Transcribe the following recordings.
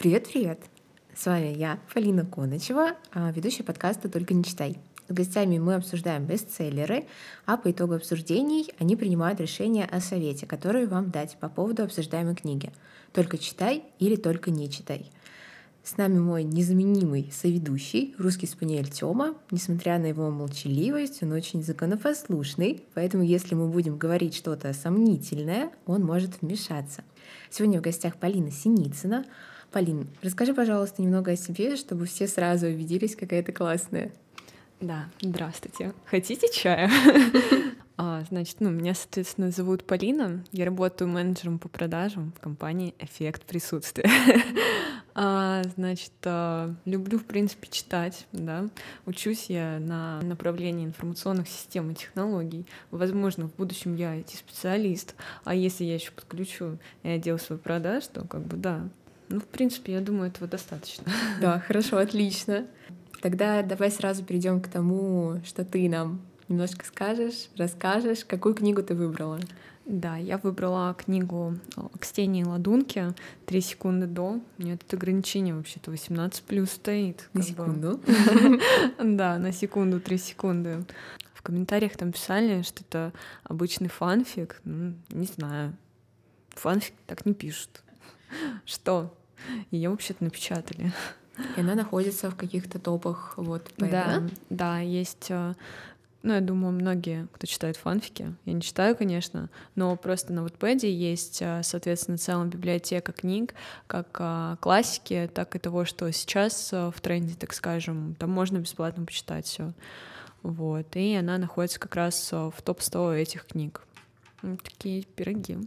Привет-привет! С вами я, Полина Коночева, а, ведущая подкаста «Только не читай». С гостями мы обсуждаем бестселлеры, а по итогу обсуждений они принимают решение о совете, который вам дать по поводу обсуждаемой книги. Только читай или только не читай. С нами мой незаменимый соведущий, русский спаниель Тёма. Несмотря на его молчаливость, он очень законопослушный, поэтому если мы будем говорить что-то сомнительное, он может вмешаться. Сегодня в гостях Полина Синицына. Полин, расскажи, пожалуйста, немного о себе, чтобы все сразу убедились, какая ты классная. Да, здравствуйте. Хотите чая? А, значит, ну, меня, соответственно, зовут Полина. Я работаю менеджером по продажам в компании «Эффект присутствия». а, значит, а, люблю, в принципе, читать, да. Учусь я на направлении информационных систем и технологий. Возможно, в будущем я IT-специалист. А если я еще подключу и отдел свой продаж, то как бы да. Ну, в принципе, я думаю, этого достаточно. Да, хорошо, отлично. Тогда давай сразу перейдем к тому, что ты нам немножко скажешь, расскажешь, какую книгу ты выбрала. Да, я выбрала книгу «Кстения и ладунки» «Три секунды до». У меня тут ограничение вообще-то 18 плюс стоит. На секунду? Да, на секунду, три секунды. В комментариях там писали, что это обычный фанфик. Ну, не знаю. Фанфик так не пишут. Что? Ее вообще-то напечатали. И она находится в каких-то топах, вот. Да, да, есть э, ну, я думаю, многие, кто читает фанфики, я не читаю, конечно, но просто на Wattpad есть, э, соответственно, целая библиотека книг, как э, классики, так и того, что сейчас в тренде, так скажем, там можно бесплатно почитать все. Вот, и она находится как раз в топ-100 этих книг. Вот такие пироги.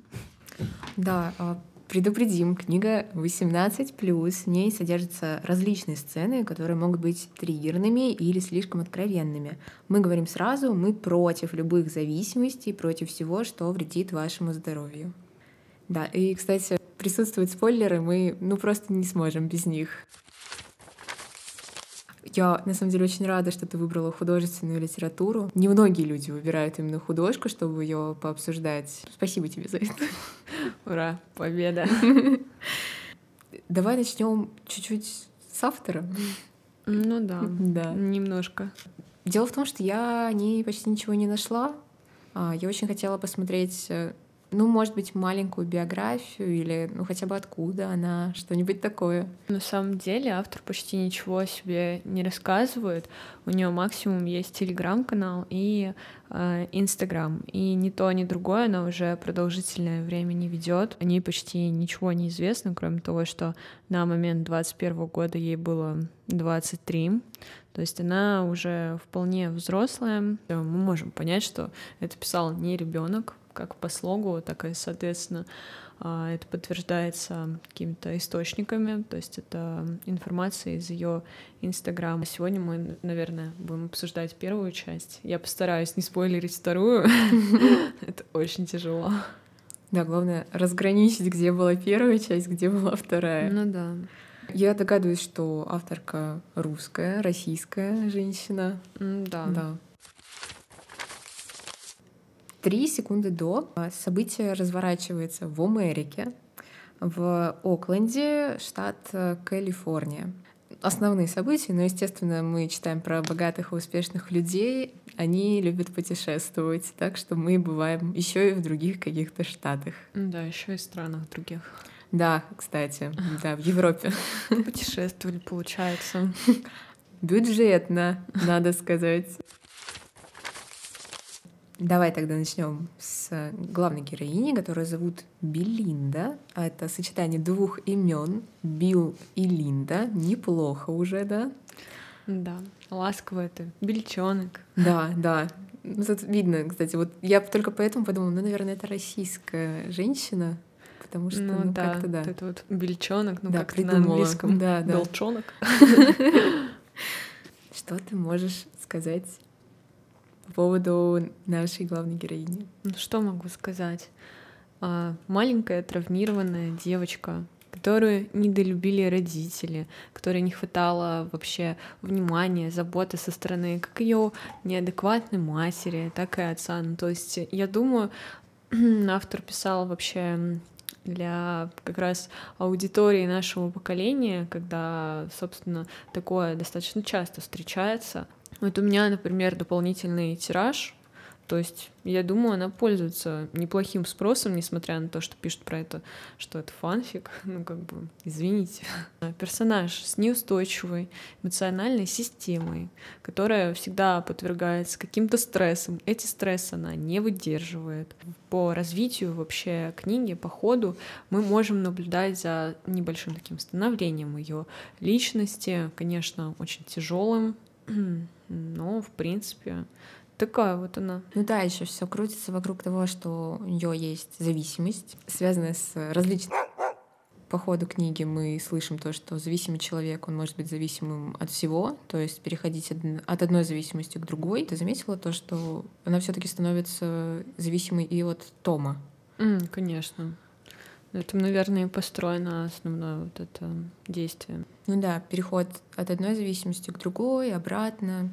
Да, а Предупредим, книга 18+, в ней содержатся различные сцены, которые могут быть триггерными или слишком откровенными. Мы говорим сразу, мы против любых зависимостей, против всего, что вредит вашему здоровью. Да, и, кстати, присутствуют спойлеры, мы ну просто не сможем без них. Я, на самом деле, очень рада, что ты выбрала художественную литературу. Немногие люди выбирают именно художку, чтобы ее пообсуждать. Спасибо тебе за это. Ура, победа. Давай начнем чуть-чуть с автора. Ну да, да, немножко. Дело в том, что я о ней почти ничего не нашла. А, я очень хотела посмотреть э, ну, может быть, маленькую биографию или, ну, хотя бы откуда она, что-нибудь такое. На самом деле автор почти ничего о себе не рассказывает. У нее максимум есть телеграм-канал и э, инстаграм. Э, и ни то, ни другое она уже продолжительное время не ведет. О ней почти ничего не известно, кроме того, что на момент 21 года ей было 23. То есть она уже вполне взрослая. Мы можем понять, что это писал не ребенок, как по слогу, так и, соответственно, а, это подтверждается какими-то источниками, то есть это информация из ее Инстаграма. Сегодня мы, наверное, будем обсуждать первую часть. Я постараюсь не спойлерить вторую. Это очень тяжело. Да, главное разграничить, где была первая часть, где была вторая. Ну да. Я догадываюсь, что авторка русская, российская женщина. Да. Да. Три секунды до а, событие разворачивается в Америке, в Окленде, штат э, Калифорния. Основные события, но, естественно, мы читаем про богатых и успешных людей. Они любят путешествовать, так что мы бываем еще и в других каких-то штатах. Да, еще и в странах других. Да, кстати, да, в Европе. Путешествовали, получается. Бюджетно, надо сказать. Давай тогда начнем с главной героини, которую зовут Белинда. А это сочетание двух имен Билл и Линда. Неплохо уже, да? Да, ласково это. Бельчонок. Да, да. Ну, тут видно, кстати, вот я только поэтому подумала, ну, наверное, это российская женщина, потому что, ну, ну да, как-то да. Это вот бельчонок, ну, да, как на английском. Да, да. Белчонок. Что ты можешь сказать по поводу нашей главной героини? Ну, что могу сказать? А, маленькая травмированная девочка, которую недолюбили родители, которой не хватало вообще внимания, заботы со стороны как ее неадекватной матери, так и отца. Ну, то есть я думаю, автор писал вообще для как раз аудитории нашего поколения, когда, собственно, такое достаточно часто встречается. Вот у меня, например, дополнительный тираж то есть, я думаю, она пользуется неплохим спросом, несмотря на то, что пишут про это, что это фанфик. Ну, как бы, извините. Персонаж с неустойчивой эмоциональной системой, которая всегда подвергается каким-то стрессам. Эти стрессы она не выдерживает. По развитию вообще книги, по ходу, мы можем наблюдать за небольшим таким становлением ее личности, конечно, очень тяжелым, но, в принципе, Такая вот она. Ну да, еще все крутится вокруг того, что у нее есть зависимость, связанная с различными по ходу книги мы слышим то, что зависимый человек, он может быть зависимым от всего, то есть переходить от одной зависимости к другой. Ты заметила то, что она все таки становится зависимой и от Тома? Mm, конечно. Это, наверное, построено основное вот это действие. Ну да, переход от одной зависимости к другой, обратно.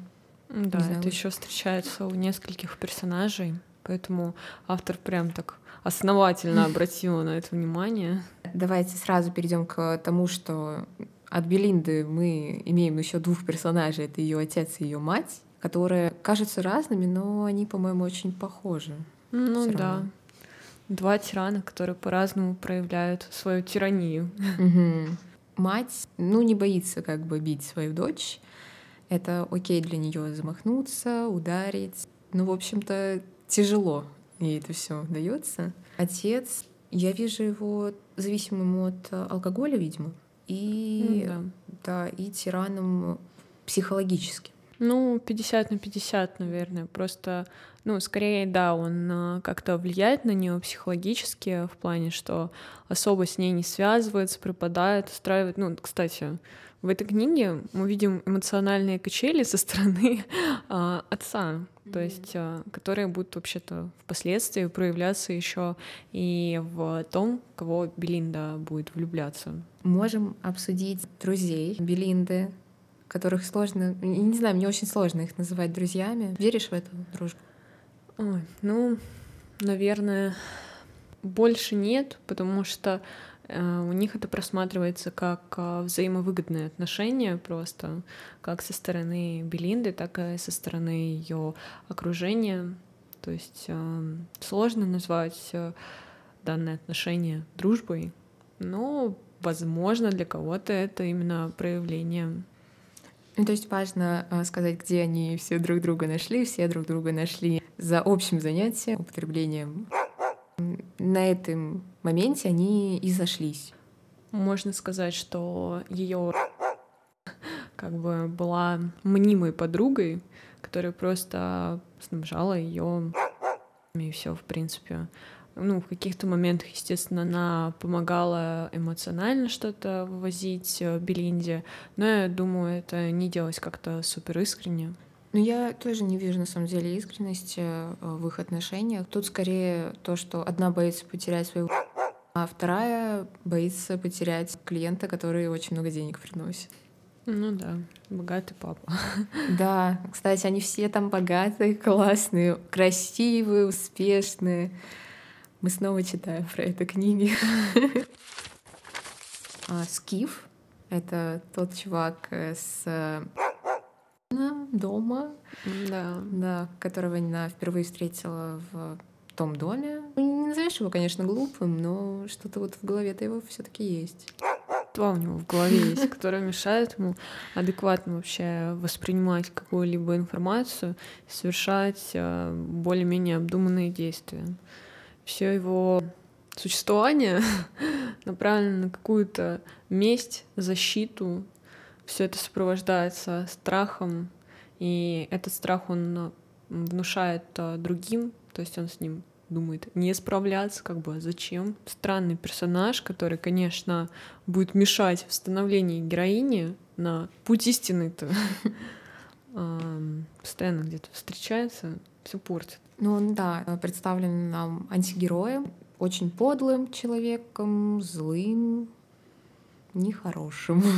Да, это еще встречается у нескольких персонажей, поэтому автор прям так основательно обратил на это внимание. Давайте сразу перейдем к тому, что от Белинды мы имеем еще двух персонажей. Это ее отец и ее мать, которые кажутся разными, но они, по-моему, очень похожи. Ну да. Равно. Два тирана, которые по-разному проявляют свою тиранию. Угу. Мать, ну, не боится как бы бить свою дочь, это окей для нее замахнуться, ударить. Ну, в общем-то, тяжело ей это все дается. Отец, я вижу его зависимым от алкоголя, видимо, и, да. Да, и тираном психологически. Ну, 50 на 50, наверное. Просто, ну, скорее, да, он а, как-то влияет на нее психологически в плане, что особо с ней не связывается, пропадает, устраивает. Ну, кстати, в этой книге мы видим эмоциональные качели со стороны а, отца, то есть, а, которые будут вообще-то впоследствии проявляться еще и в том, кого Белинда будет влюбляться. Можем обсудить друзей Белинды, которых сложно, не знаю, мне очень сложно их называть друзьями. Веришь в эту дружбу? Ой, ну, наверное, больше нет, потому что Э, у них это просматривается как э, взаимовыгодные отношения просто, как со стороны Белинды, так и со стороны ее окружения. То есть э, сложно назвать данное отношение дружбой, но, возможно, для кого-то это именно проявление ну, то есть важно сказать, где они все друг друга нашли, все друг друга нашли за общим занятием, употреблением на этом моменте они и зашлись. Можно сказать, что ее как бы была мнимой подругой, которая просто снабжала ее и все, в принципе. Ну, в каких-то моментах, естественно, она помогала эмоционально что-то вывозить э, Белинде, но я думаю, это не делалось как-то супер искренне. Ну, я тоже не вижу, на самом деле, искренности э, в их отношениях. Тут скорее то, что одна боится потерять своего а вторая боится потерять клиента, который очень много денег приносит. Ну да, богатый папа. Да, кстати, они все там богатые, классные, красивые, успешные. Мы снова читаем про это книги. А, Скиф — это тот чувак э, с дома, да. Да, которого она впервые встретила в том доме. Не назовешь его, конечно, глупым, но что-то вот в голове-то его все таки есть. Два у него в голове есть, которое мешает ему адекватно вообще воспринимать какую-либо информацию, совершать э, более-менее обдуманные действия. Все его существование направлено на какую-то месть, защиту, все это сопровождается страхом, и этот страх он э, внушает э, другим, то есть он с ним думает не справляться, как бы а зачем. Странный персонаж, который, конечно, будет мешать в становлении героини на путь истины-то. Постоянно где-то встречается, все портит. Ну он, да, представлен нам антигероем, очень подлым человеком, злым, нехорошим.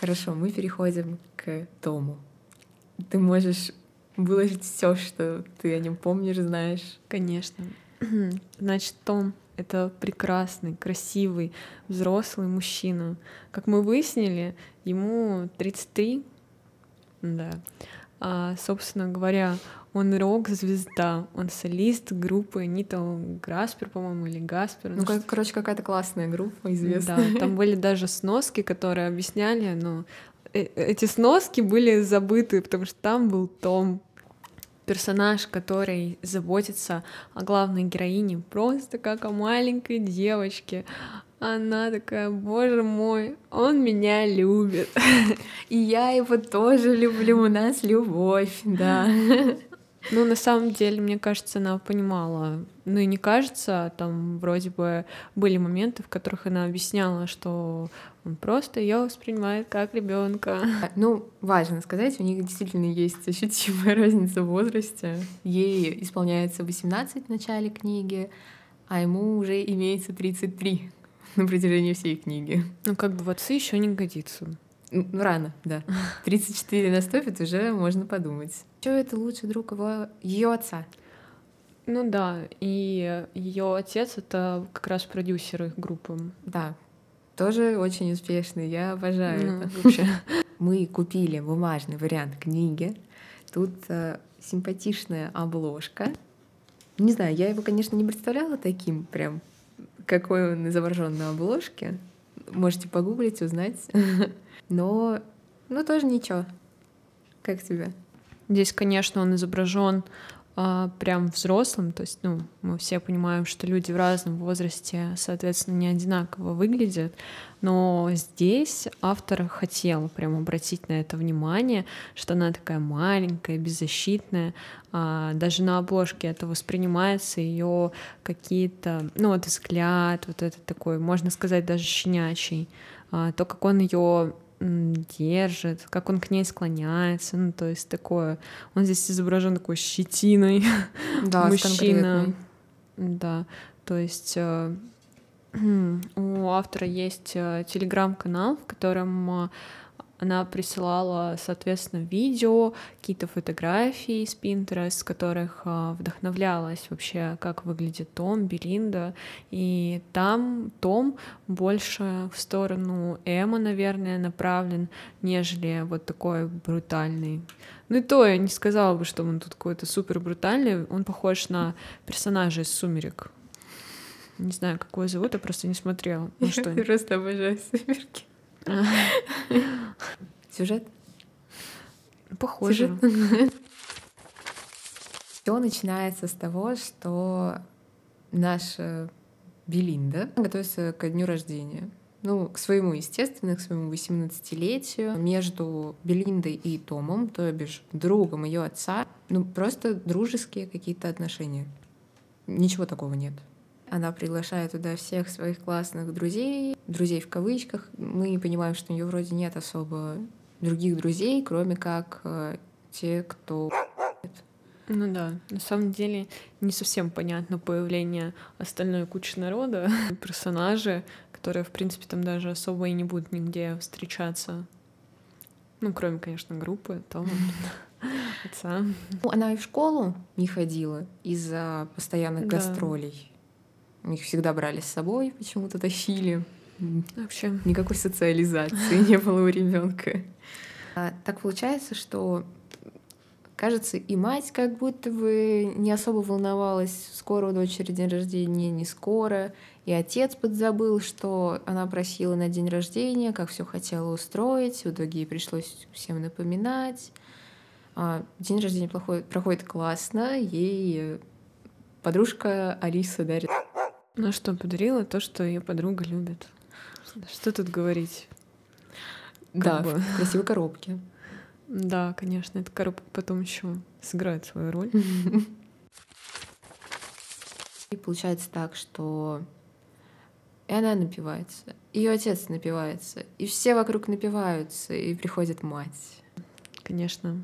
Хорошо, мы переходим к Тому. Ты можешь выложить все, что ты о нем помнишь, знаешь. Конечно. Значит, Том — это прекрасный, красивый, взрослый мужчина. Как мы выяснили, ему 33, да. А, собственно говоря, он рок-звезда, он солист группы Нита Граспер, по-моему, или Гаспер. Ну, как, короче, какая-то классная группа, известная. Да, там были даже сноски, которые объясняли, но э, эти сноски были забыты, потому что там был Том, персонаж, который заботится о главной героине просто как о маленькой девочке. Она такая, боже мой, он меня любит. И я его тоже люблю, у нас любовь, да. Ну, на самом деле, мне кажется, она понимала. Ну и не кажется, там вроде бы были моменты, в которых она объясняла, что он просто ее воспринимает как ребенка. Ну, важно сказать, у них действительно есть ощутимая разница в возрасте. Ей исполняется 18 в начале книги, а ему уже имеется 33 на протяжении всей книги. Ну, как бы в отцы еще не годится. Ну, рано, да. 34 наступит, уже можно подумать. Что это лучший друг его ее отца? Ну да, и ее отец это как раз продюсер их группы. Да, тоже очень успешный, я обожаю ну, это. Вообще. Мы купили бумажный вариант книги. Тут э, симпатичная обложка. Не знаю, я его, конечно, не представляла таким прям, какой он изображен на обложке. Можете погуглить, узнать. Но, ну, тоже ничего. Как тебе? Здесь, конечно, он изображен а, прям взрослым, то есть, ну, мы все понимаем, что люди в разном возрасте, соответственно, не одинаково выглядят, но здесь автор хотел прям обратить на это внимание, что она такая маленькая, беззащитная, а, даже на обложке это воспринимается ее какие-то, ну, вот взгляд, вот этот такой, можно сказать, даже щенячий, а, то, как он ее держит, как он к ней склоняется, ну то есть такое. Он здесь изображен такой щетиной да, мужчина. Да, то есть э, у автора есть э, телеграм-канал, в котором э, она присылала, соответственно, видео, какие-то фотографии из Pinterest, с которых а, вдохновлялась вообще, как выглядит Том, Белинда. И там Том больше в сторону Эма, наверное, направлен, нежели вот такой брутальный. Ну и то я не сказала бы, что он тут какой-то супер брутальный. Он похож на персонажа из «Сумерек». Не знаю, как его зовут, я просто не смотрела. Ну, что? Просто обожаю «Сумерки». Сюжет? Похоже. Все начинается с того, что наша Белинда готовится к дню рождения. Ну, к своему, естественно, к своему 18-летию. Между Белиндой и Томом, то бишь другом ее отца, ну, просто дружеские какие-то отношения. Ничего такого нет. Она приглашает туда всех своих классных друзей, друзей в кавычках. Мы понимаем, что у нее вроде нет особо других друзей, кроме как э, те, кто ну да, на самом деле не совсем понятно появление остальной кучи народа, персонажи, которые, в принципе, там даже особо и не будут нигде встречаться. Ну, кроме, конечно, группы, Тома, отца. Ну, она и в школу не ходила из-за постоянных да. гастролей. Их всегда брали с собой, почему-то тащили. Вообще. Никакой социализации не было у ребенка. А, так получается, что кажется, и мать как будто бы не особо волновалась, скоро у дочери день рождения, не скоро. И отец подзабыл, что она просила на день рождения, как все хотела устроить. В итоге ей пришлось всем напоминать. А, день рождения проходит, проходит классно. Ей подружка Алиса дарит ну что, подарила то, что ее подруга любит. Что тут говорить? Как да, бы. в красивой коробке. Да, конечно, эта коробка потом еще сыграет свою роль. И получается так, что и она напивается, ее отец напивается, и все вокруг напиваются, и приходит мать. Конечно.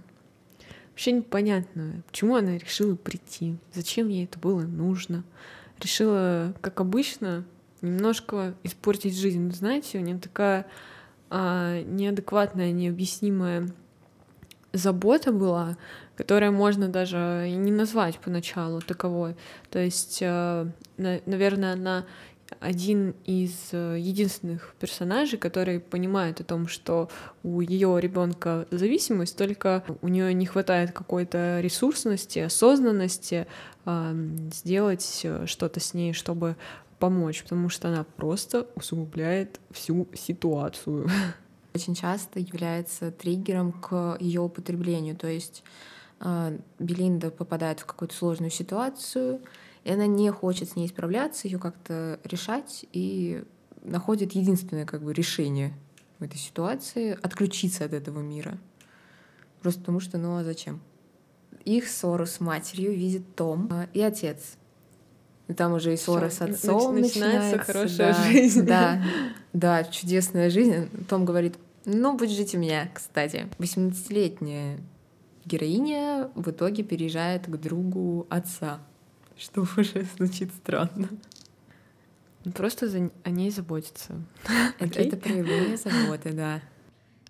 Вообще непонятно, почему она решила прийти, зачем ей это было нужно решила, как обычно, немножко испортить жизнь. Знаете, у нее такая а, неадекватная, необъяснимая забота была, которая можно даже и не назвать поначалу таковой. То есть, э, наверное, она один из э, единственных персонажей, который понимает о том, что у ее ребенка зависимость, только у нее не хватает какой-то ресурсности, осознанности э, сделать э, что-то с ней, чтобы помочь, потому что она просто усугубляет всю ситуацию. Очень часто является триггером к ее употреблению, то есть э, Белинда попадает в какую-то сложную ситуацию, и она не хочет с ней справляться, ее как-то решать, и находит единственное как бы решение в этой ситуации — отключиться от этого мира. Просто потому что, ну а зачем? Их ссору с матерью видит Том а, и отец. И там уже и ссора Всё, с отцом начинается. начинается хорошая да, жизнь. Да, да, чудесная жизнь. Том говорит, ну, будь жить у меня, кстати. 18-летняя героиня в итоге переезжает к другу отца что уже звучит странно. Просто за... о ней заботиться. Это, это проявление заботы, да.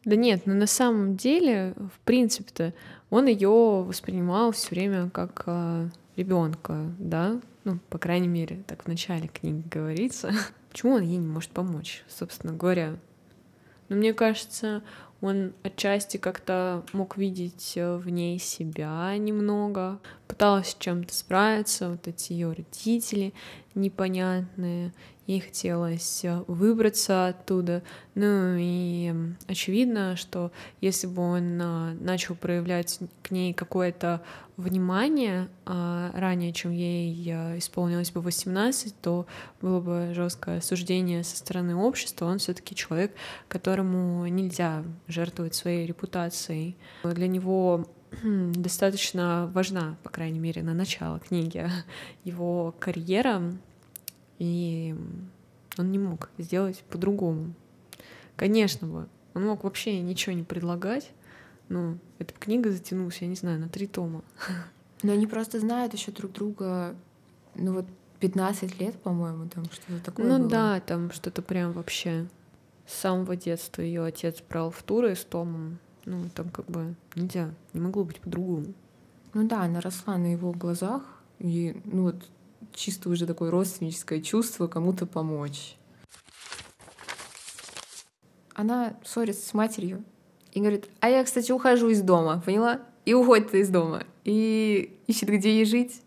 Да нет, но на самом деле, в принципе-то, он ее воспринимал все время как э, ребенка, да? Ну, по крайней мере, так в начале книги говорится. Почему он ей не может помочь, собственно говоря? Но мне кажется, он отчасти как-то мог видеть э, в ней себя немного, пыталась с чем-то справиться, вот эти ее родители непонятные, ей хотелось э, выбраться оттуда. Ну и очевидно, что если бы он э, начал проявлять к ней какое-то внимание а, ранее, чем ей исполнилось бы 18, то было бы жесткое осуждение со стороны общества. Он все-таки человек, которому нельзя жертвовать своей репутацией. Для него достаточно важна, по крайней мере, на начало книги, его карьера, и он не мог сделать по-другому. Конечно бы, он мог вообще ничего не предлагать, но эта книга затянулась, я не знаю, на три тома. Но они просто знают еще друг друга, ну вот 15 лет, по-моему, там что-то такое. Ну было. да, там что-то прям вообще с самого детства ее отец брал в туры с Томом. Ну, там как бы нельзя, не могло быть по-другому. Ну да, она росла на его глазах, и ну вот чисто уже такое родственническое чувство кому-то помочь. Она ссорится с матерью и говорит, а я, кстати, ухожу из дома, поняла? И уходит из дома. И ищет, где ей жить.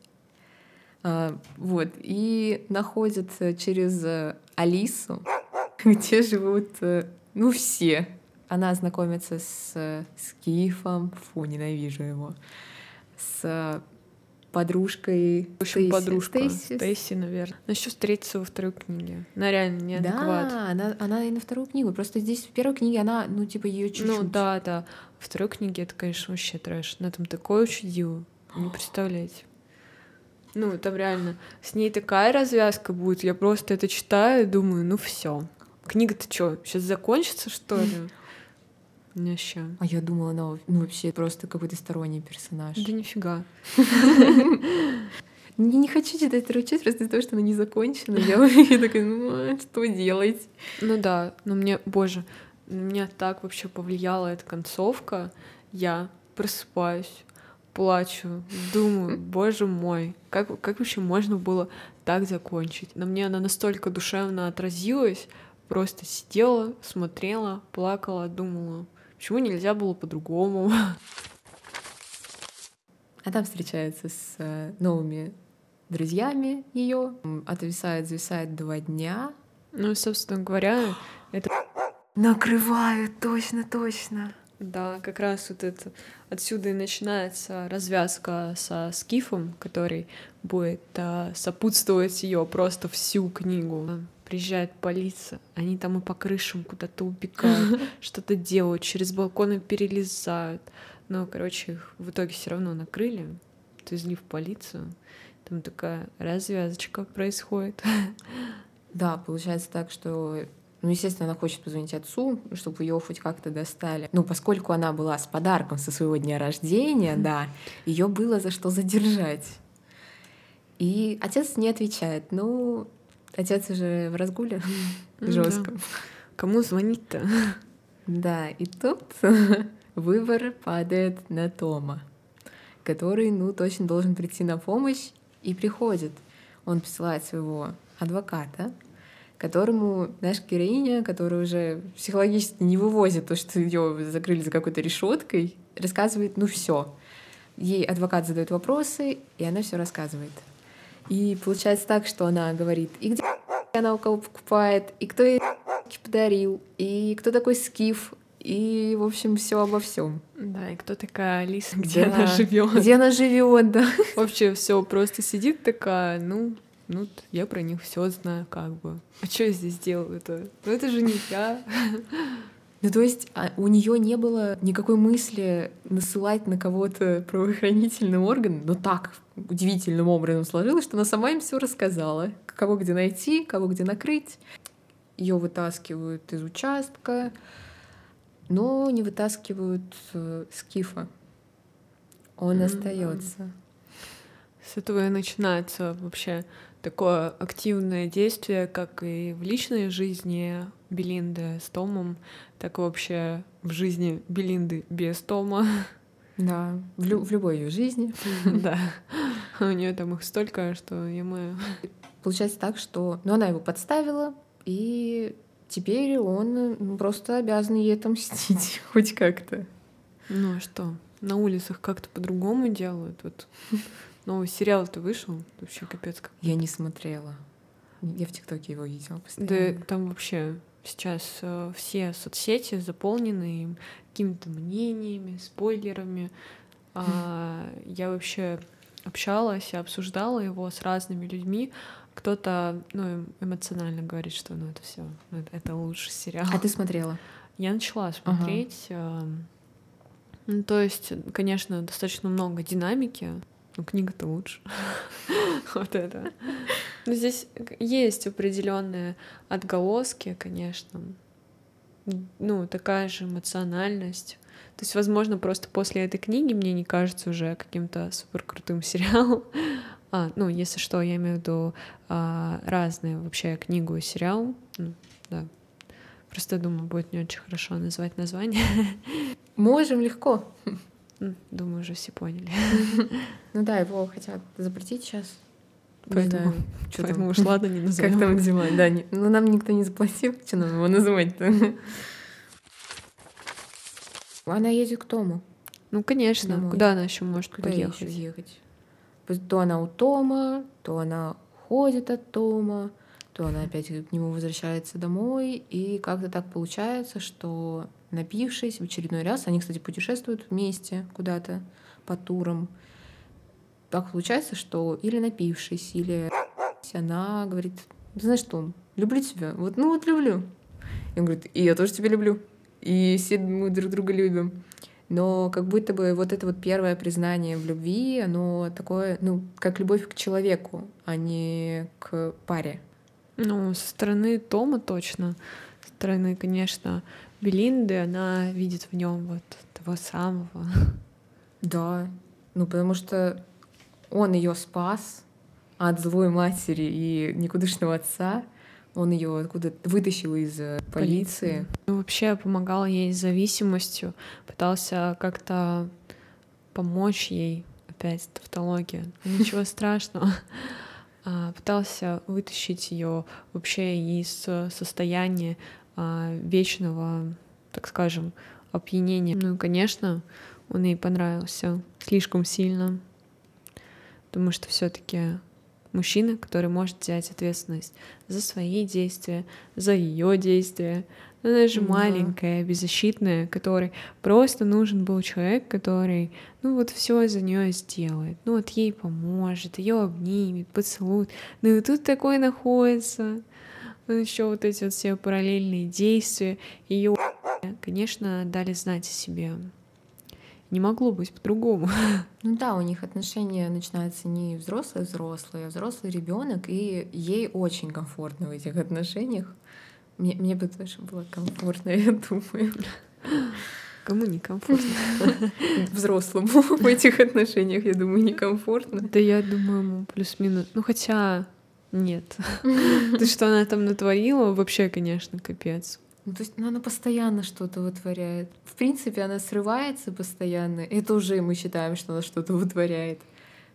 А, вот. И находит через Алису, где живут, э, ну, все. Она знакомится с, с Кифом, фу, ненавижу его, с подружкой. В общем, Стейси. подружка Стейси. Стейси, наверное. Она еще встретится во второй книге. Она реально неадекват. Да, она, она и на вторую книгу. Просто здесь в первой книге она, ну, типа, ее чуть-чуть. Ну, да, да. Во второй книге это, конечно, вообще трэш. Она там такое учудила. Не представляете. Ну, там реально с ней такая развязка будет. Я просто это читаю и думаю, ну все. Книга-то что, сейчас закончится, что ли? Вообще. А я думала, она ну, вообще просто какой-то сторонний персонаж. Да нифига. Не, не хочу читать вторую часть просто из-за того, что она не закончена. Я, я такая, ну, а что делать? Ну да, но мне, боже, меня так вообще повлияла эта концовка. Я просыпаюсь, плачу, думаю, боже мой, как, как вообще можно было так закончить? На мне она настолько душевно отразилась, просто сидела, смотрела, плакала, думала, Почему нельзя было по-другому? А там встречается с э, новыми друзьями ее, отвисает, зависает два дня. Ну, собственно говоря, это... Накрывают, точно, точно. Да, как раз вот это отсюда и начинается развязка со Скифом, который будет а, сопутствовать ее просто всю книгу приезжает полиция, они там и по крышам куда-то убегают, что-то делают, через балконы перелезают. Но, короче, их в итоге все равно накрыли, отвезли в полицию. Там такая развязочка происходит. Да, получается так, что ну, естественно, она хочет позвонить отцу, чтобы ее хоть как-то достали. Ну, поскольку она была с подарком со своего дня рождения, да, ее было за что задержать. И отец не отвечает. Ну, Отец уже в разгуле жестком. Кому звонить-то? Да, и тут выбор падает на Тома, который, ну, точно должен прийти на помощь и приходит. Он посылает своего адвоката, которому наша героиня, которая уже психологически не вывозит то, что ее закрыли за какой-то решеткой, рассказывает, ну все. Ей адвокат задает вопросы, и она все рассказывает. И получается так, что она говорит, и где она у кого покупает, и кто ей подарил, и кто такой Скиф, и, в общем, все обо всем. Да, и кто такая Алиса, где да. она живет. Где она живет, да. Вообще все просто сидит такая, ну, ну, я про них все знаю, как бы. А что я здесь делаю? Это, ну, это же не я. Ну, то есть а у нее не было никакой мысли насылать на кого-то правоохранительный орган, но так удивительным образом сложилось, что она сама им все рассказала. Кого где найти, кого где накрыть. Ее вытаскивают из участка, но не вытаскивают э, скифа. Он mm-hmm. остается. С этого и начинается вообще такое активное действие, как и в личной жизни Белинды с Томом, так и вообще в жизни Белинды без Тома. Да, в, лю- в любой ее жизни. Да. У нее там их столько, что я мою. Получается так, что ну, она его подставила, и теперь он ну, просто обязан ей отомстить хоть как-то. Ну а что? На улицах как-то по-другому делают. Вот новый сериал-то вышел, вообще капец как. Я не смотрела. Я в ТикТоке его видела постоянно. Да, там вообще сейчас э, все соцсети заполнены какими-то мнениями, спойлерами. А, я вообще общалась и обсуждала его с разными людьми. Кто-то ну, эмоционально говорит, что ну, это все, ну, это лучший сериал. А ты смотрела? Я начала смотреть. Ага. Ну, то есть, конечно, достаточно много динамики. Ну, книга-то лучше. вот это. Но здесь есть определенные отголоски, конечно. Ну, такая же эмоциональность. То есть, возможно, просто после этой книги мне не кажется уже каким-то супер крутым сериалом. А, ну, если что, я имею в виду а, разные вообще книгу и сериал. Ну, да. Просто думаю, будет не очень хорошо назвать название. Можем легко. Думаю, уже все поняли. Ну да, его хотят запретить сейчас. Поэтому, что поэтому уж ладно, не назовем. Как там называть? Да, не, ну нам никто не заплатил, что нам его называть-то? Она едет к Тому. Ну, конечно. Домой. Куда она еще может Куда поехать? Еще ехать? То она у Тома, то она ходит от Тома, то она опять к нему возвращается домой. И как-то так получается, что напившись в очередной раз, они, кстати, путешествуют вместе куда-то по турам. Так получается, что или напившись, или она говорит, знаешь что, люблю тебя, вот, ну вот люблю. И он говорит, и я тоже тебя люблю. И все мы друг друга любим. Но как будто бы вот это вот первое признание в любви, оно такое, ну, как любовь к человеку, а не к паре. Ну, со стороны Тома точно. Со стороны, конечно, Белинды, она видит в нем вот того самого. Да, ну потому что он ее спас от злой матери и никудышного отца. Он ее откуда вытащил из э, полиции. полиции. Ну, вообще помогал ей с зависимостью, пытался как-то помочь ей. Опять тавтология. Ничего страшного. А, пытался вытащить ее вообще из состояния а, вечного, так скажем, опьянения. Ну и, конечно, он ей понравился слишком сильно, потому что все-таки мужчина, который может взять ответственность за свои действия, за ее действия. Она же да. маленькая, беззащитная, которой просто нужен был человек, который, ну вот все за нее сделает, ну вот ей поможет, ее обнимет, поцелует. Ну и тут такой находится еще вот эти вот все параллельные действия, ее, конечно, дали знать о себе. Не могло быть по-другому. Ну да, у них отношения начинаются не взрослый-взрослый, а взрослый ребенок, и ей очень комфортно в этих отношениях. Мне, мне бы тоже было комфортно, я думаю. Кому некомфортно? Взрослому в этих отношениях, я думаю, некомфортно. Да я думаю, плюс-минус. Ну хотя нет. Ты что она там натворила? Вообще, конечно, капец. Ну, то есть ну, она постоянно что-то вытворяет. В принципе, она срывается постоянно. Это уже мы считаем, что она что-то вытворяет.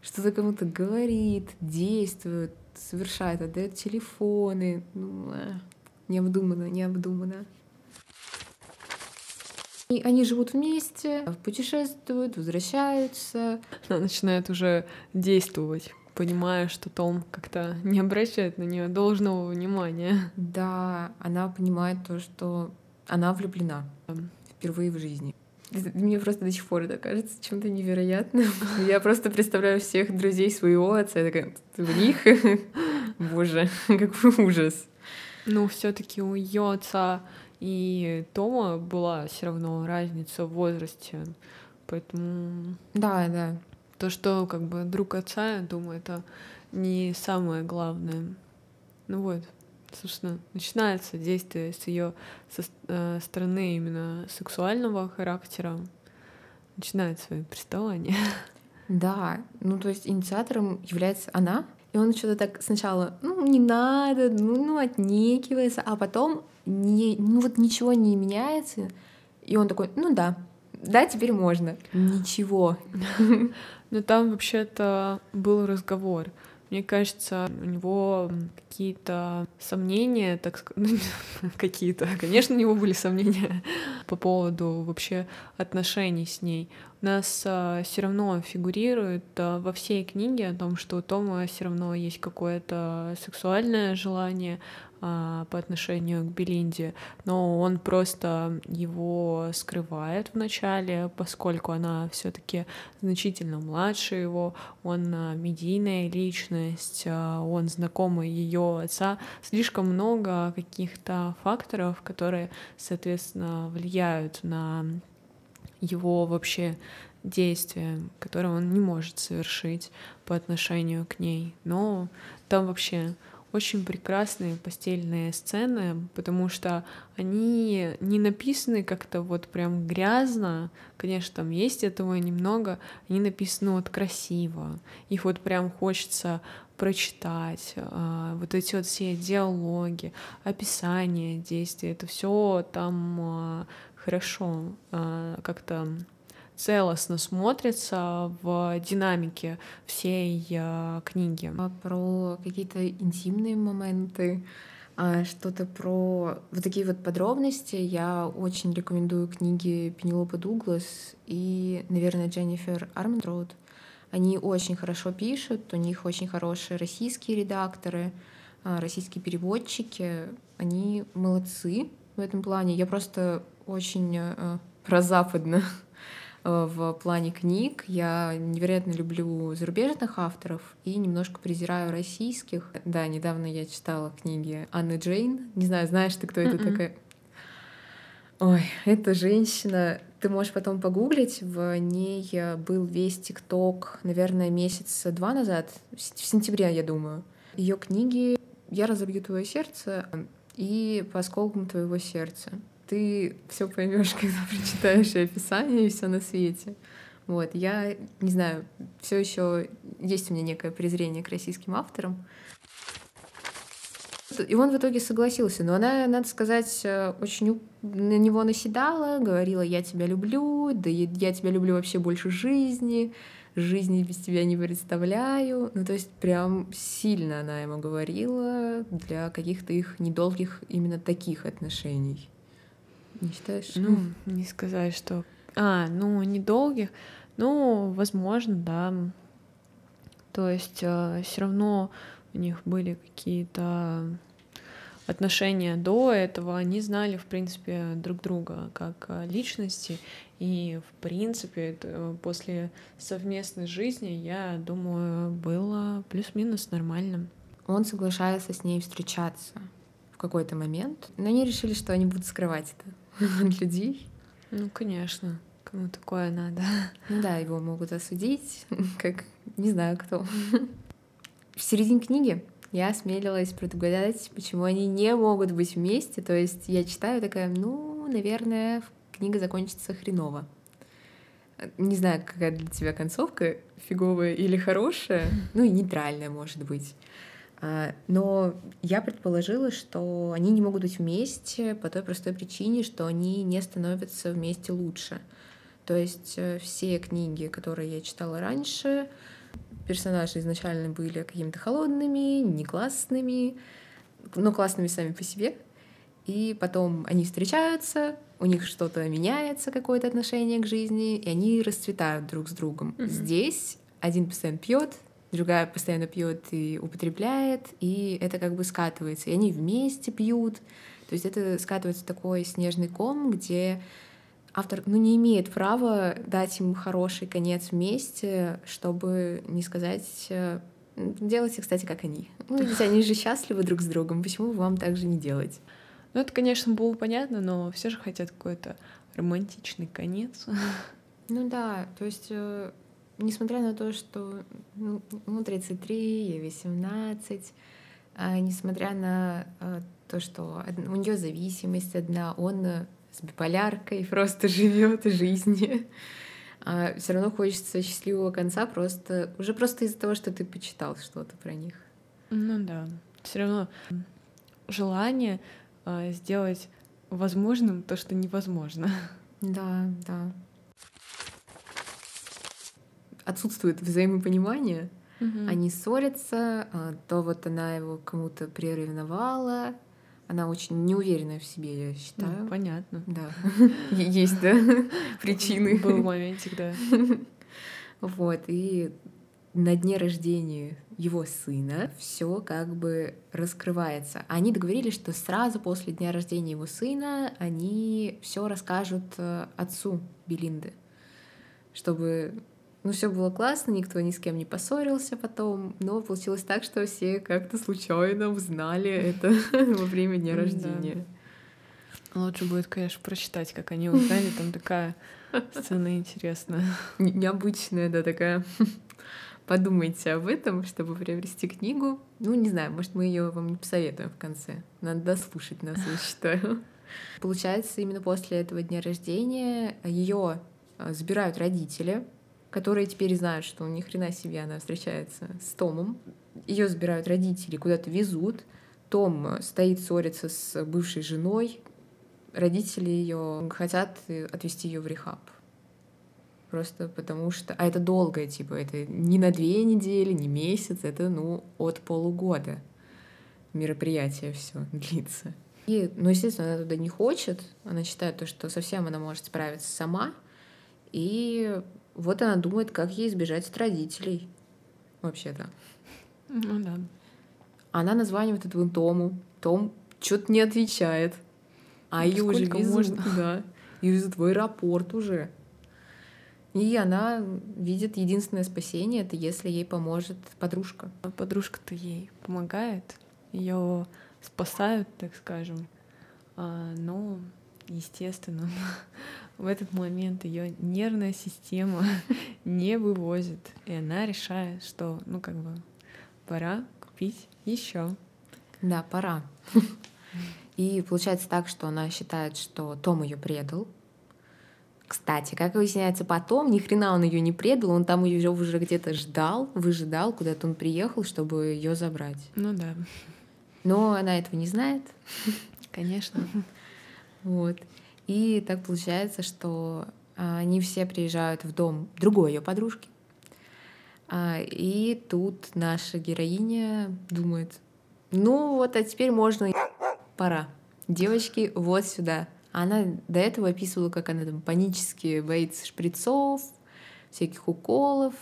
Что-то кому-то говорит, действует, совершает, отдает телефоны. Ну, а, необдуманно, необдуманно. И они живут вместе, путешествуют, возвращаются. Она начинает уже действовать понимая, что Том как-то не обращает на нее должного внимания. Да, она понимает то, что она влюблена впервые в жизни. Мне просто до сих пор это кажется чем-то невероятным. Я просто представляю всех друзей своего отца, я такая, в них? Боже, какой ужас. Ну, все-таки у ее отца и Тома была все равно разница в возрасте. Поэтому... Да, да. То, что как бы друг отца, я думаю, это не самое главное. Ну вот, собственно, начинается действие с ее со э, стороны именно сексуального характера, начинает свое приставание. Да, ну то есть инициатором является она, и он что-то так сначала, ну не надо, ну, ну отнекивается, а потом не, ну вот ничего не меняется, и он такой, ну да, да, теперь можно. Ничего. Но там вообще-то был разговор. Мне кажется, у него какие-то сомнения, так сказать, какие-то, конечно, у него были сомнения по поводу вообще отношений с ней. У нас а, все равно фигурирует а, во всей книге о том, что у Тома все равно есть какое-то сексуальное желание, по отношению к Белинде, но он просто его скрывает вначале, поскольку она все-таки значительно младше его, он а, медийная личность, а, он знакомый ее отца, слишком много каких-то факторов, которые, соответственно, влияют на его вообще действия, которые он не может совершить по отношению к ней. Но там вообще очень прекрасные постельные сцены, потому что они не написаны как-то вот прям грязно, конечно, там есть этого немного, они написаны вот красиво, их вот прям хочется прочитать, а, вот эти вот все диалоги, описание действий, это все там а, хорошо а, как-то целостно смотрится в динамике всей э, книги. А про какие-то интимные моменты, а что-то про вот такие вот подробности я очень рекомендую книги Пенелопы Дуглас и, наверное, Дженнифер Арментроуд. Они очень хорошо пишут, у них очень хорошие российские редакторы, а, российские переводчики. Они молодцы в этом плане. Я просто очень э, прозападно Э, в плане книг. Я невероятно люблю зарубежных авторов и немножко презираю российских. Да, недавно я читала книги Анны Джейн. Не знаю, знаешь ты, кто это mm-hmm. такая? Ой, эта женщина, ты можешь потом погуглить, в ней был весь ТикТок, наверное, месяца два назад, в сентябре, я думаю. Ее книги «Я разобью твое сердце» и «По осколкам твоего сердца» ты все поймешь, когда прочитаешь описание, и все на свете. Вот, я не знаю, все еще есть у меня некое презрение к российским авторам. И он в итоге согласился, но она, надо сказать, очень на него наседала, говорила, я тебя люблю, да я тебя люблю вообще больше жизни, жизни без тебя не представляю. Ну, то есть прям сильно она ему говорила для каких-то их недолгих именно таких отношений. Не считаешь? Ну, не сказать, что... А, ну, недолгих. Ну, возможно, да. То есть э, все равно у них были какие-то отношения до этого, они знали, в принципе, друг друга как э, личности, и, в принципе, э, после совместной жизни, я думаю, было плюс-минус нормально. Он соглашается с ней встречаться в какой-то момент, но они решили, что они будут скрывать это от людей. Ну, конечно. Кому такое надо. Ну да, его могут осудить, как не знаю кто. В середине книги я осмелилась предугадать, почему они не могут быть вместе. То есть я читаю такая, ну, наверное, книга закончится хреново. Не знаю, какая для тебя концовка, фиговая или хорошая, ну и нейтральная, может быть. А, но я предположила, что они не могут быть вместе по той простой причине, что они не становятся вместе лучше. То есть э, все книги, которые я читала раньше, персонажи изначально были какими-то холодными, не классными, но классными сами по себе. И потом они встречаются, у них что-то меняется, какое-то отношение к жизни, и они расцветают друг с другом. Mm-hmm. Здесь один постоянно пьет, другая постоянно пьет и употребляет, и это как бы скатывается. И они вместе пьют. То есть это скатывается такой снежный ком, где автор ну, не имеет права дать им хороший конец вместе, чтобы не сказать э, делайте, кстати, как они. Ну, ведь они же счастливы друг с другом, почему вам так же не делать? Ну, это, конечно, было понятно, но все же хотят какой-то романтичный конец. Ну да, то есть э, несмотря на то, что ну, 33, ей 18, а несмотря на а, то, что у нее зависимость одна, он с биполяркой просто живет жизнью. А все равно хочется счастливого конца просто уже просто из-за того, что ты почитал что-то про них. Ну да. Все равно желание э, сделать возможным то, что невозможно. Да, да отсутствует взаимопонимание, угу. они ссорятся, а, то вот она его кому-то приревновала, она очень неуверенная в себе, я считаю. Ну, понятно. Да. Есть, да, причины. Был моментик, да. Вот, и на дне рождения его сына все как бы раскрывается. Они договорились, что сразу после дня рождения его сына они все расскажут э, отцу Белинды, чтобы ну, все было классно, никто ни с кем не поссорился потом, но получилось так, что все как-то случайно узнали это во время дня рождения. Лучше будет, конечно, прочитать, как они узнали. Там такая сцена интересная. Необычная, да, такая. Подумайте об этом, чтобы приобрести книгу. Ну, не знаю, может, мы ее вам не посоветуем в конце. Надо дослушать нас, я считаю. Получается, именно после этого дня рождения ее а, забирают родители, которые теперь знают, что ни хрена себе она встречается с Томом. Ее забирают родители, куда-то везут. Том стоит ссорится с бывшей женой. Родители ее хотят отвезти ее в рехаб. Просто потому что... А это долгое, типа, это не на две недели, не месяц, это, ну, от полугода мероприятие все длится. И, ну, естественно, она туда не хочет. Она считает то, что совсем она может справиться сама. И вот она думает, как ей избежать от родителей. Вообще-то. Ну да. Она названивает этому Тому. Том что-то не отвечает. А ее уже везут. Можно? Да. Ее везут в аэропорт уже. И она видит единственное спасение, это если ей поможет подружка. А подружка-то ей помогает, ее спасают, так скажем. А, но, естественно, в этот момент ее нервная система не вывозит, и она решает, что, ну, как бы, пора купить еще. Да, пора. И получается так, что она считает, что Том ее предал. Кстати, как выясняется потом, ни хрена он ее не предал, он там ее уже где-то ждал, выжидал, куда-то он приехал, чтобы ее забрать. Ну да. Но она этого не знает. Конечно. Вот. И так получается, что а, они все приезжают в дом другой ее подружки. А, и тут наша героиня думает, ну вот, а теперь можно, пора. Девочки, вот сюда. Она до этого описывала, как она там панически боится шприцов, всяких уколов.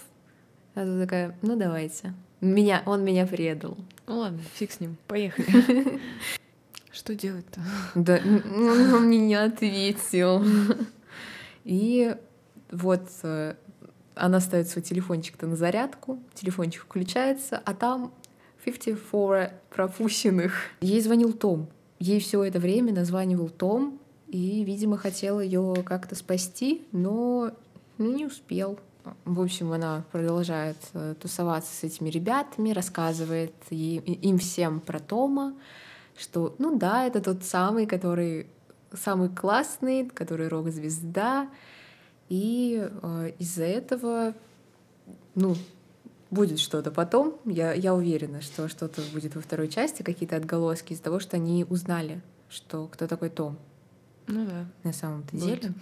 А тут такая, ну давайте. Меня, он меня предал. Ну ладно, фиг с ним, поехали. Что делать-то? Да, он мне не ответил. И вот э, она ставит свой телефончик-то на зарядку, телефончик включается, а там 54 пропущенных. Ей звонил Том. Ей все это время названивал Том, и, видимо, хотел ее как-то спасти, но ну, не успел. В общем, она продолжает э, тусоваться с этими ребятами, рассказывает им всем про Тома, что, ну да, это тот самый, который самый классный, который рок-звезда, и э, из-за этого, ну, будет что-то потом. Я, я уверена, что что-то будет во второй части, какие-то отголоски из-за того, что они узнали, что кто такой Том. Ну да. На самом-то Будет. деле.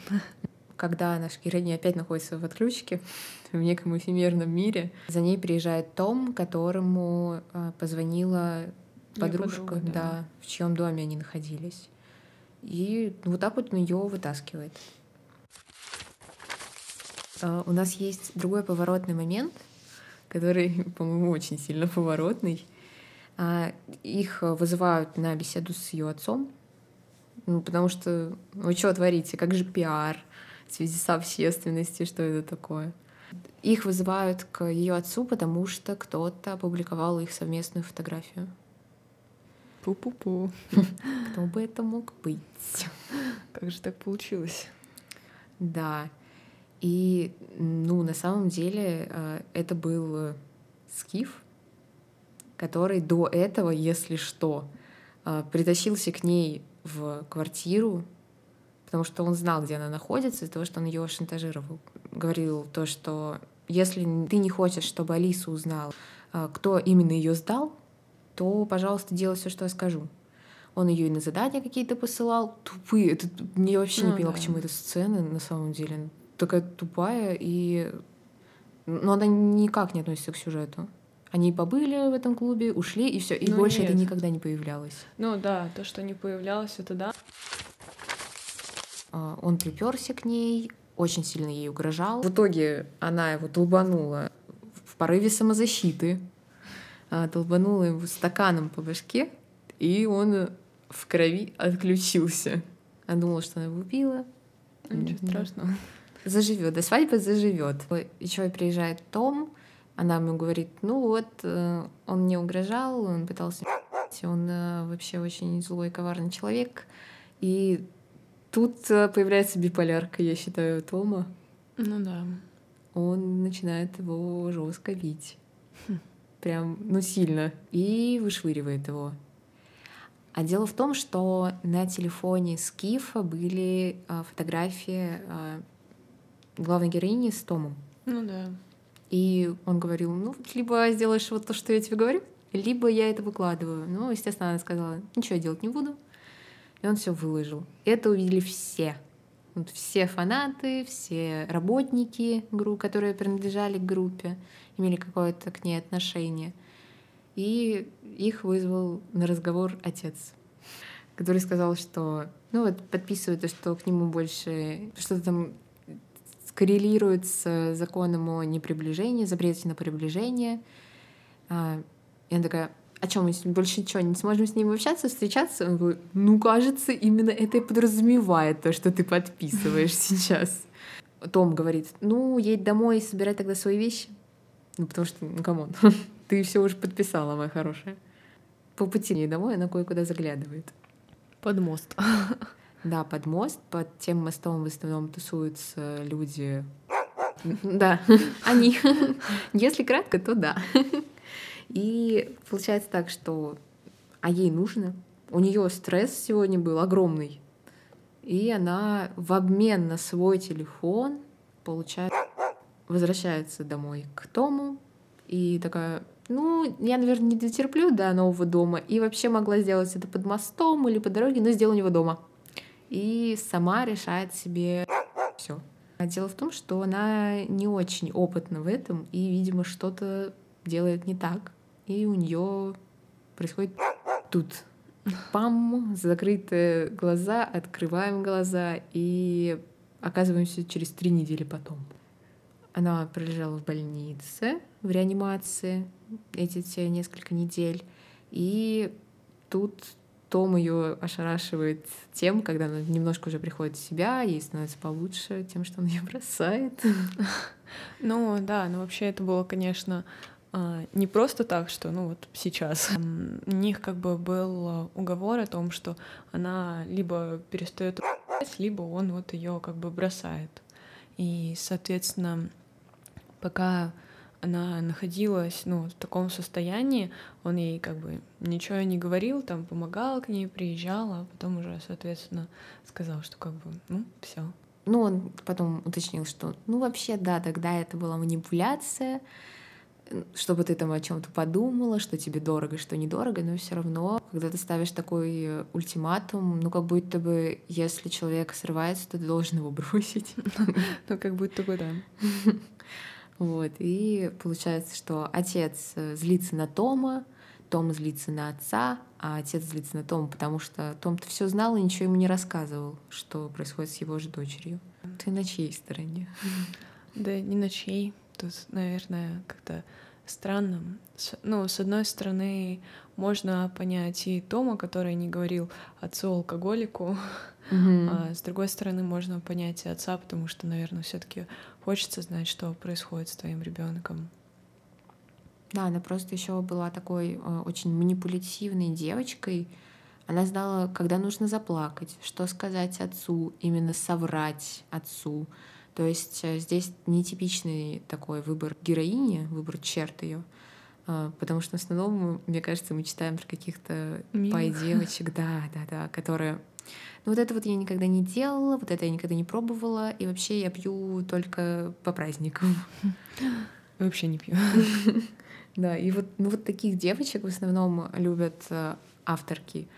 Когда наша героиня опять находится в отключке в неком эфемерном мире, за ней приезжает Том, которому э, позвонила подружка, подруга, да. да, в чьем доме они находились. И вот так вот он ее вытаскивает. А, У нас есть другой поворотный момент, который, по-моему, очень сильно поворотный. А, Их вызывают на беседу с ее отцом, ну, потому что вы что творите, как же пиар в связи с общественностью, что это такое? Их вызывают к ее отцу, потому что кто-то опубликовал их совместную фотографию. Пу-пу-пу. Кто бы это мог быть? Как же так получилось? Да. И, ну, на самом деле, э, это был Скиф, который до этого, если что, э, притащился к ней в квартиру, потому что он знал, где она находится, из-за того, что он ее шантажировал. Говорил то, что если ты не хочешь, чтобы Алиса узнала, э, кто именно ее сдал, то, пожалуйста, делай все, что я скажу. Он ее и на задания какие-то посылал. Тупые. Это я вообще не Ну поняла, да. к чему эта сцена на самом деле. Такая тупая и... Но она никак не относится к сюжету. Они побыли в этом клубе, ушли, и все. И Ну больше это нет. никогда не появлялось. Ну да, то, что не появлялось, это да. А, Он приперся к ней, очень сильно ей угрожал. В итоге она его долбанула в порыве самозащиты, долбанула его стаканом по башке, и он в крови отключился. Она думала, что она его убила. Ничего Да. страшного. Заживет, до свадьбы заживет. Еще приезжает Том, она ему говорит, ну вот, э, он мне угрожал, он пытался он э, вообще очень злой, коварный человек. И тут э, появляется биполярка, я считаю, Тома. Ну да. Он начинает его жестко бить. Прям, ну, сильно. И вышвыривает его. А дело в том, что на телефоне Скифа были а, фотографии а, главной героини с Томом. Ну да. И он говорил, ну, либо сделаешь вот то, что я тебе говорю, либо я это выкладываю. Ну, естественно, она сказала, ничего я делать не буду. И он все выложил. Это увидели все. Вот все фанаты, все работники, которые принадлежали к группе, имели какое-то к ней отношение. И их вызвал на разговор отец, который сказал, что ну вот подписывает то, что к нему больше что-то там коррелирует с законом о неприближении, запрете на приближение. А, И она такая, о чем мы с ним больше ничего не сможем с ним общаться, встречаться? Он говорит, ну, кажется, именно это и подразумевает то, что ты подписываешь сейчас. Том говорит, ну, едь домой и собирай тогда свои вещи. Ну, потому что, ну, come on, ты все уже подписала, моя хорошая. По пути ей домой она кое-куда заглядывает. Под мост. Да, под мост, под тем мостом в основном тусуются люди. Да, они. Если кратко, то да. И получается так, что а ей нужно. У нее стресс сегодня был огромный. И она в обмен на свой телефон получает, возвращается домой к Тому и такая, ну, я, наверное, не дотерплю до нового дома и вообще могла сделать это под мостом или по дороге, но сделаю его дома. И сама решает себе все. Дело в том, что она не очень опытна в этом и, видимо, что-то делает не так. И у нее происходит тут. Пам, закрытые глаза, открываем глаза и оказываемся через три недели потом. Она пролежала в больнице, в реанимации эти те несколько недель. И тут том ее ошарашивает тем, когда она немножко уже приходит в себя, ей становится получше тем, что он ее бросает. Ну да, но вообще это было, конечно, не просто так, что, ну вот сейчас. М, У них как бы был а, уговор о том, что она либо перестает либо он вот ее как бы бросает. И, соответственно, пока она находилась ну, в таком состоянии, он ей как бы ничего не говорил, там помогал к ней, приезжал, а потом уже, соответственно, сказал, что как бы, ну, все. Ну, он потом уточнил, что, ну, вообще, да, тогда это была манипуляция. Чтобы ты там о чем-то подумала, что тебе дорого, что недорого, но все равно, когда ты ставишь такой ультиматум, ну как будто бы, если человек срывается, то ты должен его бросить. Ну как будто бы да. Вот, и получается, что отец э, злится на Тома, том злится на отца, а отец злится на Тома, потому что Том-то все знал и ничего ему не рассказывал, что происходит с его же дочерью. Ты на чьей стороне? Да не на чьей. Тут, наверное, как-то странно. Ну, с одной стороны, можно понять и Тома, который не говорил отцу-алкоголику, mm-hmm. а с другой стороны, можно понять и отца, потому что, наверное, все таки хочется знать, что происходит с твоим ребенком. Да, она просто еще была такой э, очень манипулятивной девочкой. Она знала, когда нужно заплакать, что сказать отцу, именно соврать отцу. То есть э, здесь нетипичный такой выбор героини, выбор черт ее. Э, потому что в основном, мне кажется, мы читаем про каких-то пай-девочек, да, да, да, которые ну вот это вот я никогда не делала, вот это я никогда не пробовала, и вообще я пью только по праздникам. Вообще не пью. Да, и вот, ну вот таких девочек в основном любят э, авторки.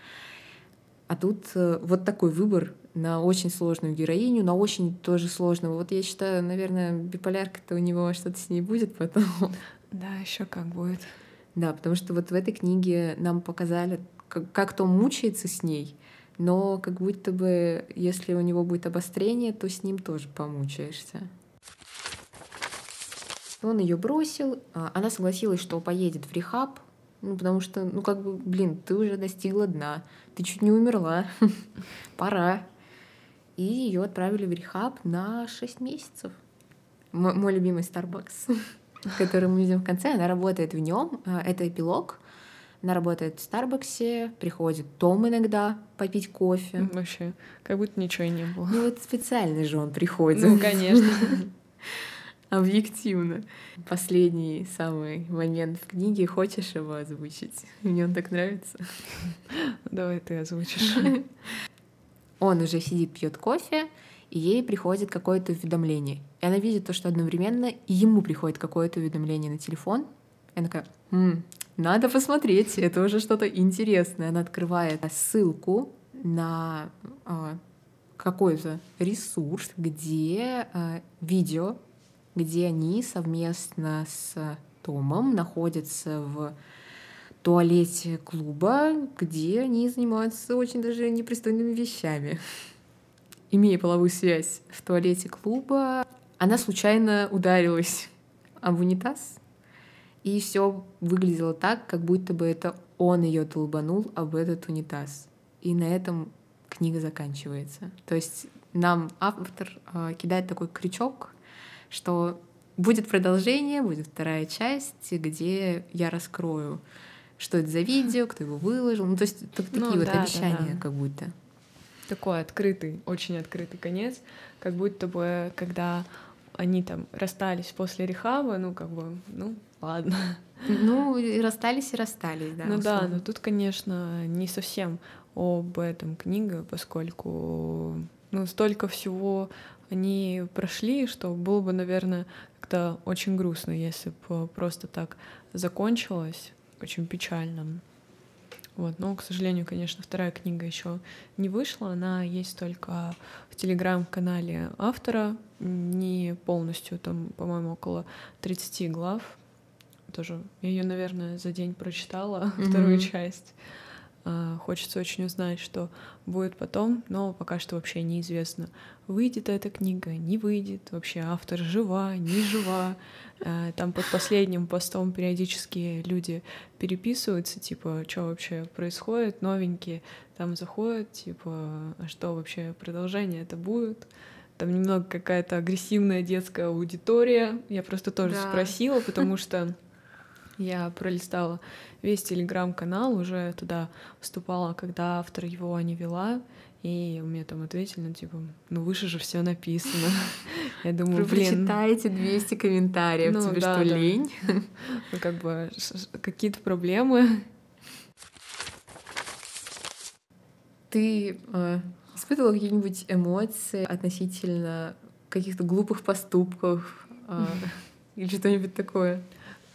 А тут э, вот такой выбор на очень сложную героиню, на очень тоже сложного. Вот я считаю, наверное, биполярка-то у него что-то с ней будет потом. Да, еще как будет. Да, потому что вот в этой книге нам показали, как, как Том мучается с ней, но как будто бы, если у него будет обострение, то с ним тоже помучаешься. Он ее бросил, а, она согласилась, что поедет в рехаб, ну, потому что, ну, как бы, блин, ты уже достигла дна, ты чуть не умерла, пора. И ее отправили в рехаб на 6 месяцев. М- мой любимый Starbucks, который мы видим в конце, она работает в нем. А, это эпилог. Она работает в Старбаксе, приходит Том иногда попить кофе. Вообще, как будто ничего и не было. Ну вот специально же он приходит. Ну, конечно. объективно. Последний самый момент в книге. Хочешь его озвучить? Мне он так нравится. Давай ты озвучишь. Он уже сидит, пьет кофе, и ей приходит какое-то уведомление. И она видит то, что одновременно ему приходит какое-то уведомление на телефон. И она такая, М, надо посмотреть, это уже что-то интересное. Она открывает ссылку на э, какой-то ресурс, где э, видео где они совместно с Томом находятся в туалете клуба, где они занимаются очень даже непристойными вещами. Имея половую связь в туалете клуба, она случайно ударилась об унитаз, и все выглядело так, как будто бы это он ее толбанул об этот унитаз. И на этом книга заканчивается. То есть нам автор э, кидает такой крючок, что будет продолжение, будет вторая часть, где я раскрою, что это за видео, кто его выложил. Ну, то есть так, ну, такие да, вот обещания, да, да. как будто. Такой открытый, очень открытый конец, как будто бы, когда они там расстались после рехаба, ну, как бы, ну, ладно. Ну, и расстались и расстались, да. Ну условно. да, но тут, конечно, не совсем об этом книга, поскольку ну, столько всего они прошли, что было бы, наверное, как-то очень грустно, если бы просто так закончилось, очень печально. Вот, но, к сожалению, конечно, вторая книга еще не вышла, она есть только в телеграм-канале автора, не полностью, там, по-моему, около 30 глав. Тоже я ее, наверное, за день прочитала, mm-hmm. вторую часть. А, хочется очень узнать, что будет потом, но пока что вообще неизвестно, выйдет эта книга, не выйдет, вообще автор жива, не жива. А, там под последним постом периодически люди переписываются, типа, что вообще происходит, новенькие там заходят, типа, а что вообще продолжение это будет? Там немного какая-то агрессивная детская аудитория. Я просто тоже да. спросила, потому что я пролистала весь телеграм-канал, уже туда вступала, когда автор его не вела, и мне там ответили, ну, типа, ну, выше же все написано. Я думаю, Вы блин... читаете 200 комментариев, ну, тебе да, что, да. лень? Ну, как бы какие-то проблемы. Ты э, испытывала какие-нибудь эмоции относительно каких-то глупых поступков э, или что-нибудь такое?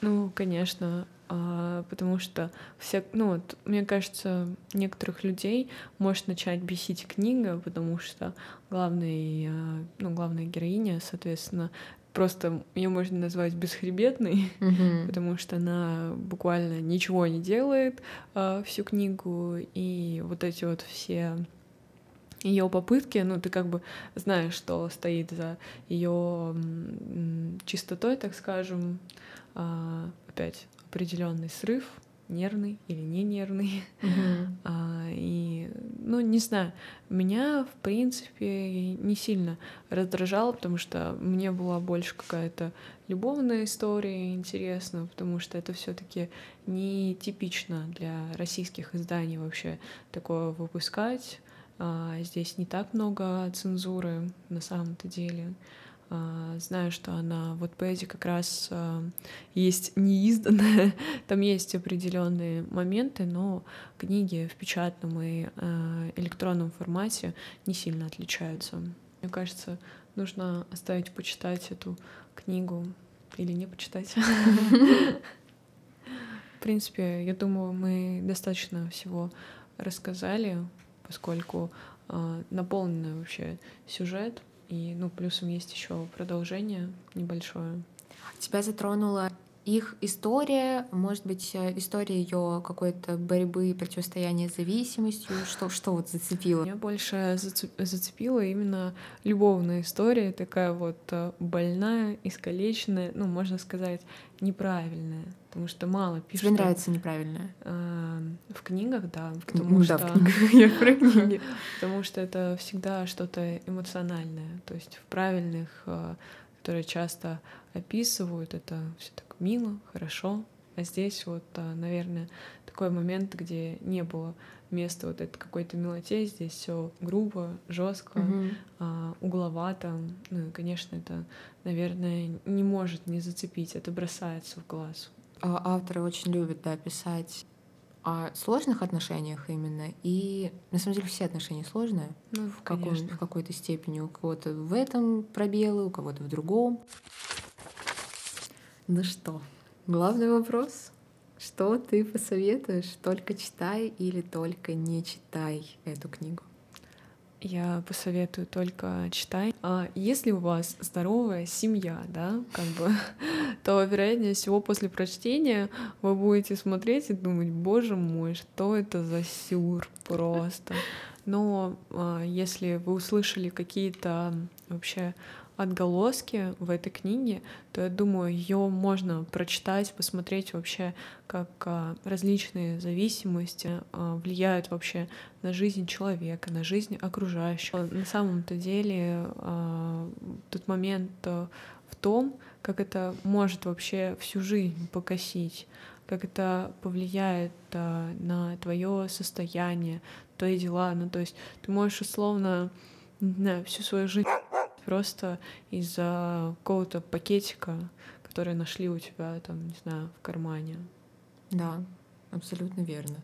Ну, конечно, а, потому что все, ну вот, мне кажется, некоторых людей может начать бесить книга, потому что главный, а, ну, главная героиня, соответственно, просто ее можно назвать бесхребетной, mm-hmm. потому что она буквально ничего не делает э, всю книгу, и вот эти вот все ее попытки, ну, ты как бы знаешь, что стоит за ее чистотой, так скажем, э, опять определенный срыв, нервный или не нервный. Mm-hmm. А, и, ну, не знаю, меня, в принципе, не сильно раздражало, потому что мне была больше какая-то любовная история интересна, потому что это все таки не типично для российских изданий вообще такое выпускать. А, здесь не так много цензуры на самом-то деле. А, знаю, что она в Wattpad как раз а, есть неизданная, там есть определенные моменты, но книги в печатном и а, электронном формате не сильно отличаются. Мне кажется, нужно оставить почитать эту книгу или не почитать. В принципе, я думаю, мы достаточно всего рассказали, поскольку наполненный вообще сюжет и, ну, плюсом есть еще продолжение небольшое. Тебя затронула их история, может быть, э, история ее какой-то борьбы, противостояния с зависимостью, что, что вот зацепило? Меня больше зацепила именно любовная история, такая вот э, больная, искалеченная, ну, можно сказать, неправильная, потому что мало пишут. Тебе нравится неправильная? Э, в книгах, да, потому ну, что... Да, в книгах, я про книги. Потому что это всегда что-то эмоциональное, то есть в правильных, которые часто описывают, это все так мило, хорошо. А здесь вот, а, наверное, такой момент, где не было места вот этой какой-то милоте, здесь все грубо, жестко, mm-hmm. а, угловато. Ну и, конечно, это, наверное, не может не зацепить, это бросается в глаз. А, авторы очень любят, да, писать о сложных отношениях именно. И на самом деле все отношения сложные ну, в, каком, в какой-то степени. У кого-то в этом пробелы, у кого-то в другом. Ну что, главный вопрос. Что ты посоветуешь? Только читай или только не читай эту книгу? Я посоветую только читай. А если у вас здоровая семья, да, как бы, то вероятнее всего после прочтения вы будете смотреть и думать, боже мой, что это за сюр просто. Но а, если вы услышали какие-то вообще отголоски в этой книге, то я думаю, ее можно прочитать, посмотреть вообще, как а, различные зависимости а, влияют вообще на жизнь человека, на жизнь окружающих. На самом-то деле а, тот момент в том, как это может вообще всю жизнь покосить, как это повлияет на твое состояние, твои дела. Ну, то есть ты можешь условно, не знаю, всю свою жизнь просто из-за какого-то пакетика, который нашли у тебя там, не знаю, в кармане. Да, абсолютно верно.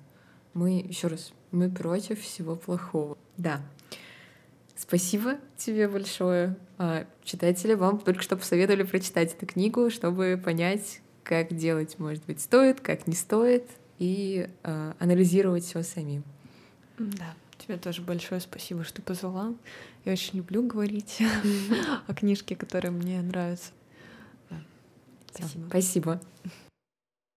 Мы, еще раз, мы против всего плохого. Да. Спасибо тебе большое. А, читатели, вам только что посоветовали прочитать эту книгу, чтобы понять, как делать, может быть, стоит, как не стоит, и а, анализировать все самим. Да. Тебе тоже большое спасибо, что позвала. Я очень люблю говорить о книжке, которая мне нравится. Спасибо. Спасибо.